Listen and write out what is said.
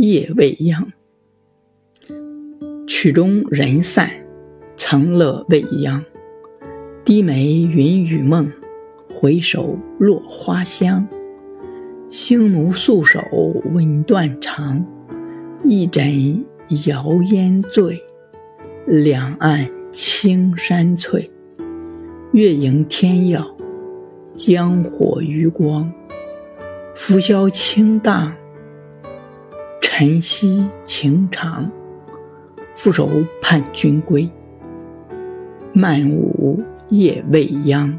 夜未央。曲终人散，长乐未央。低眉云雨梦，回首落花香。星奴素手吻断肠，一枕摇烟醉。两岸青山翠，月盈天耀，江火余光。浮箫轻荡，晨曦情长。负手盼君归，漫舞夜未央。